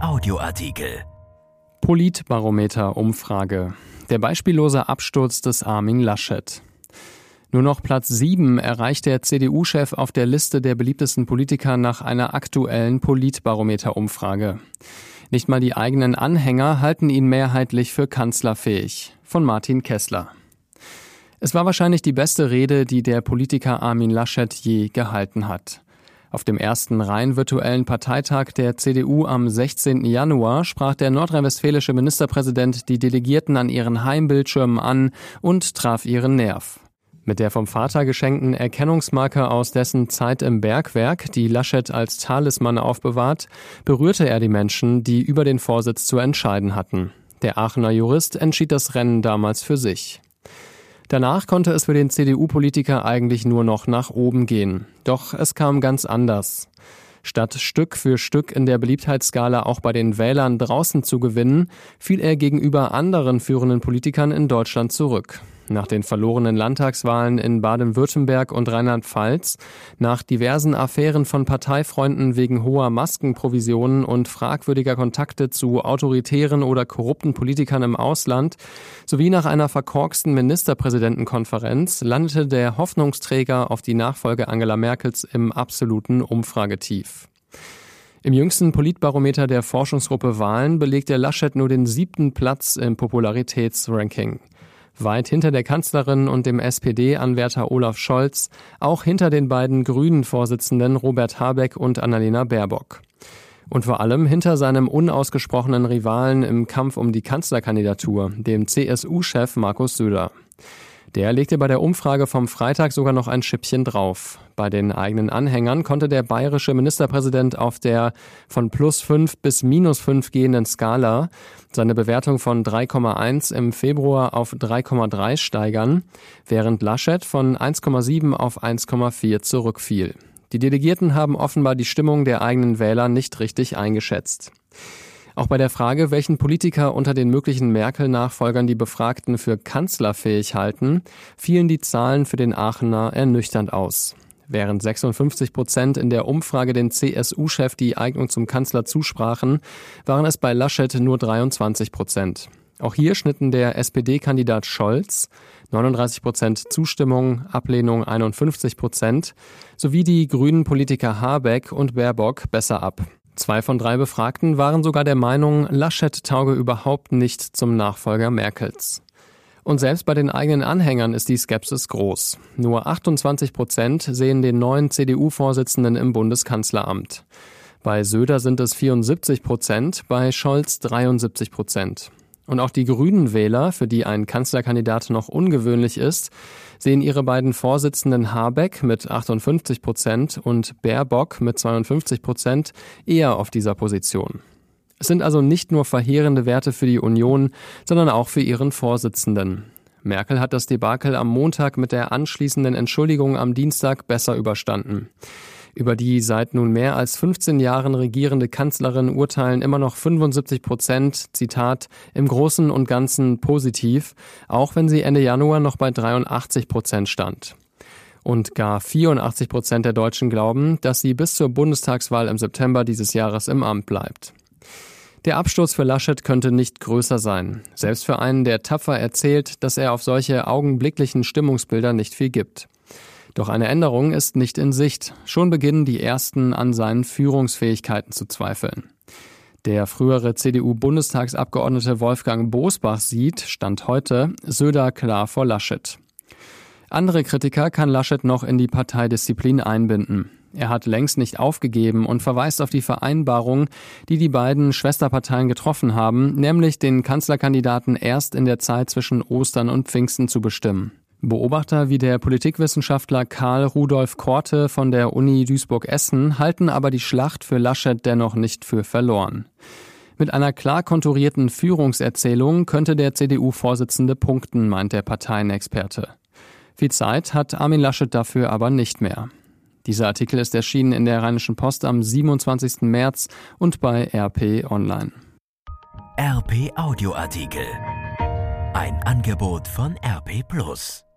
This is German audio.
Audioartikel. Politbarometer-Umfrage. Der beispiellose Absturz des Armin Laschet. Nur noch Platz 7 erreicht der CDU-Chef auf der Liste der beliebtesten Politiker nach einer aktuellen Politbarometer-Umfrage. Nicht mal die eigenen Anhänger halten ihn mehrheitlich für kanzlerfähig. Von Martin Kessler. Es war wahrscheinlich die beste Rede, die der Politiker Armin Laschet je gehalten hat. Auf dem ersten rein virtuellen Parteitag der CDU am 16. Januar sprach der nordrhein-westfälische Ministerpräsident die Delegierten an ihren Heimbildschirmen an und traf ihren Nerv. Mit der vom Vater geschenkten Erkennungsmarke aus dessen Zeit im Bergwerk, die Laschet als Talisman aufbewahrt, berührte er die Menschen, die über den Vorsitz zu entscheiden hatten. Der Aachener Jurist entschied das Rennen damals für sich. Danach konnte es für den CDU-Politiker eigentlich nur noch nach oben gehen. Doch es kam ganz anders. Statt Stück für Stück in der Beliebtheitsskala auch bei den Wählern draußen zu gewinnen, fiel er gegenüber anderen führenden Politikern in Deutschland zurück nach den verlorenen Landtagswahlen in Baden-Württemberg und Rheinland-Pfalz, nach diversen Affären von Parteifreunden wegen hoher Maskenprovisionen und fragwürdiger Kontakte zu autoritären oder korrupten Politikern im Ausland, sowie nach einer verkorksten Ministerpräsidentenkonferenz landete der Hoffnungsträger auf die Nachfolge Angela Merkels im absoluten Umfragetief. Im jüngsten Politbarometer der Forschungsgruppe Wahlen belegt der Laschet nur den siebten Platz im Popularitätsranking weit hinter der Kanzlerin und dem SPD-Anwärter Olaf Scholz, auch hinter den beiden Grünen-Vorsitzenden Robert Habeck und Annalena Baerbock. Und vor allem hinter seinem unausgesprochenen Rivalen im Kampf um die Kanzlerkandidatur, dem CSU-Chef Markus Söder. Der legte bei der Umfrage vom Freitag sogar noch ein Schippchen drauf. Bei den eigenen Anhängern konnte der bayerische Ministerpräsident auf der von plus 5 bis minus 5 gehenden Skala seine Bewertung von 3,1 im Februar auf 3,3 steigern, während Laschet von 1,7 auf 1,4 zurückfiel. Die Delegierten haben offenbar die Stimmung der eigenen Wähler nicht richtig eingeschätzt. Auch bei der Frage, welchen Politiker unter den möglichen Merkel-Nachfolgern die Befragten für kanzlerfähig halten, fielen die Zahlen für den Aachener ernüchternd aus. Während 56 Prozent in der Umfrage den CSU-Chef die Eignung zum Kanzler zusprachen, waren es bei Laschet nur 23 Prozent. Auch hier schnitten der SPD-Kandidat Scholz 39 Prozent Zustimmung, Ablehnung 51 Prozent sowie die grünen Politiker Habeck und Baerbock besser ab. Zwei von drei Befragten waren sogar der Meinung, Laschet tauge überhaupt nicht zum Nachfolger Merkels. Und selbst bei den eigenen Anhängern ist die Skepsis groß. Nur 28 Prozent sehen den neuen CDU-Vorsitzenden im Bundeskanzleramt. Bei Söder sind es 74 Prozent, bei Scholz 73 Prozent. Und auch die Grünen Wähler, für die ein Kanzlerkandidat noch ungewöhnlich ist, sehen ihre beiden Vorsitzenden Habeck mit 58 Prozent und Baerbock mit 52 Prozent eher auf dieser Position. Es sind also nicht nur verheerende Werte für die Union, sondern auch für ihren Vorsitzenden. Merkel hat das Debakel am Montag mit der anschließenden Entschuldigung am Dienstag besser überstanden. Über die seit nun mehr als 15 Jahren regierende Kanzlerin urteilen immer noch 75 Prozent, Zitat, im Großen und Ganzen positiv, auch wenn sie Ende Januar noch bei 83 Prozent stand. Und gar 84 Prozent der Deutschen glauben, dass sie bis zur Bundestagswahl im September dieses Jahres im Amt bleibt. Der Absturz für Laschet könnte nicht größer sein, selbst für einen, der tapfer erzählt, dass er auf solche augenblicklichen Stimmungsbilder nicht viel gibt. Doch eine Änderung ist nicht in Sicht. Schon beginnen die ersten an seinen Führungsfähigkeiten zu zweifeln. Der frühere CDU-Bundestagsabgeordnete Wolfgang Bosbach sieht, Stand heute, Söder klar vor Laschet. Andere Kritiker kann Laschet noch in die Parteidisziplin einbinden. Er hat längst nicht aufgegeben und verweist auf die Vereinbarung, die die beiden Schwesterparteien getroffen haben, nämlich den Kanzlerkandidaten erst in der Zeit zwischen Ostern und Pfingsten zu bestimmen. Beobachter wie der Politikwissenschaftler Karl Rudolf Korte von der Uni Duisburg-Essen halten aber die Schlacht für Laschet dennoch nicht für verloren. Mit einer klar konturierten Führungserzählung könnte der CDU-Vorsitzende punkten, meint der Parteienexperte. Viel Zeit hat Armin Laschet dafür aber nicht mehr. Dieser Artikel ist erschienen in der Rheinischen Post am 27. März und bei RP Online. RP Audioartikel. Ein Angebot von RP Plus.